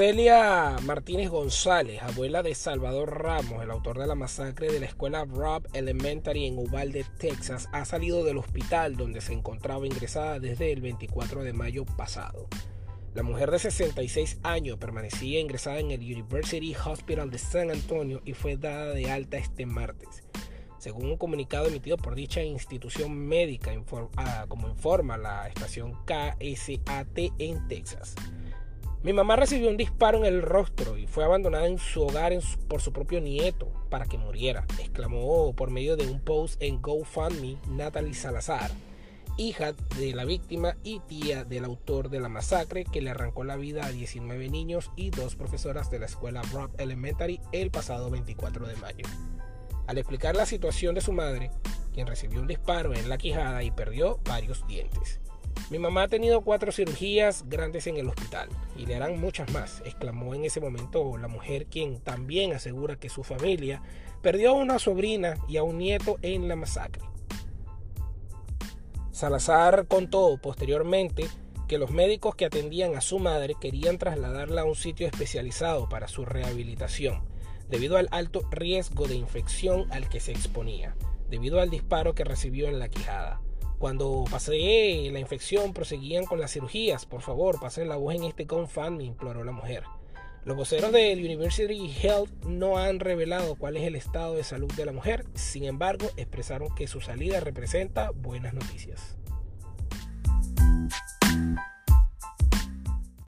Roselia Martínez González, abuela de Salvador Ramos, el autor de la masacre de la escuela Robb Elementary en Uvalde, Texas, ha salido del hospital donde se encontraba ingresada desde el 24 de mayo pasado. La mujer de 66 años permanecía ingresada en el University Hospital de San Antonio y fue dada de alta este martes. Según un comunicado emitido por dicha institución médica, ah, como informa la estación KSAT en Texas. Mi mamá recibió un disparo en el rostro y fue abandonada en su hogar por su propio nieto para que muriera, exclamó por medio de un post en GoFundMe Natalie Salazar, hija de la víctima y tía del autor de la masacre que le arrancó la vida a 19 niños y dos profesoras de la escuela Rock Elementary el pasado 24 de mayo. Al explicar la situación de su madre, quien recibió un disparo en la quijada y perdió varios dientes. Mi mamá ha tenido cuatro cirugías grandes en el hospital y le harán muchas más, exclamó en ese momento la mujer quien también asegura que su familia perdió a una sobrina y a un nieto en la masacre. Salazar contó posteriormente que los médicos que atendían a su madre querían trasladarla a un sitio especializado para su rehabilitación, debido al alto riesgo de infección al que se exponía, debido al disparo que recibió en la quijada. Cuando pasé la infección, proseguían con las cirugías. Por favor, pasen la voz en este me imploró la mujer. Los voceros del University Health no han revelado cuál es el estado de salud de la mujer, sin embargo, expresaron que su salida representa buenas noticias.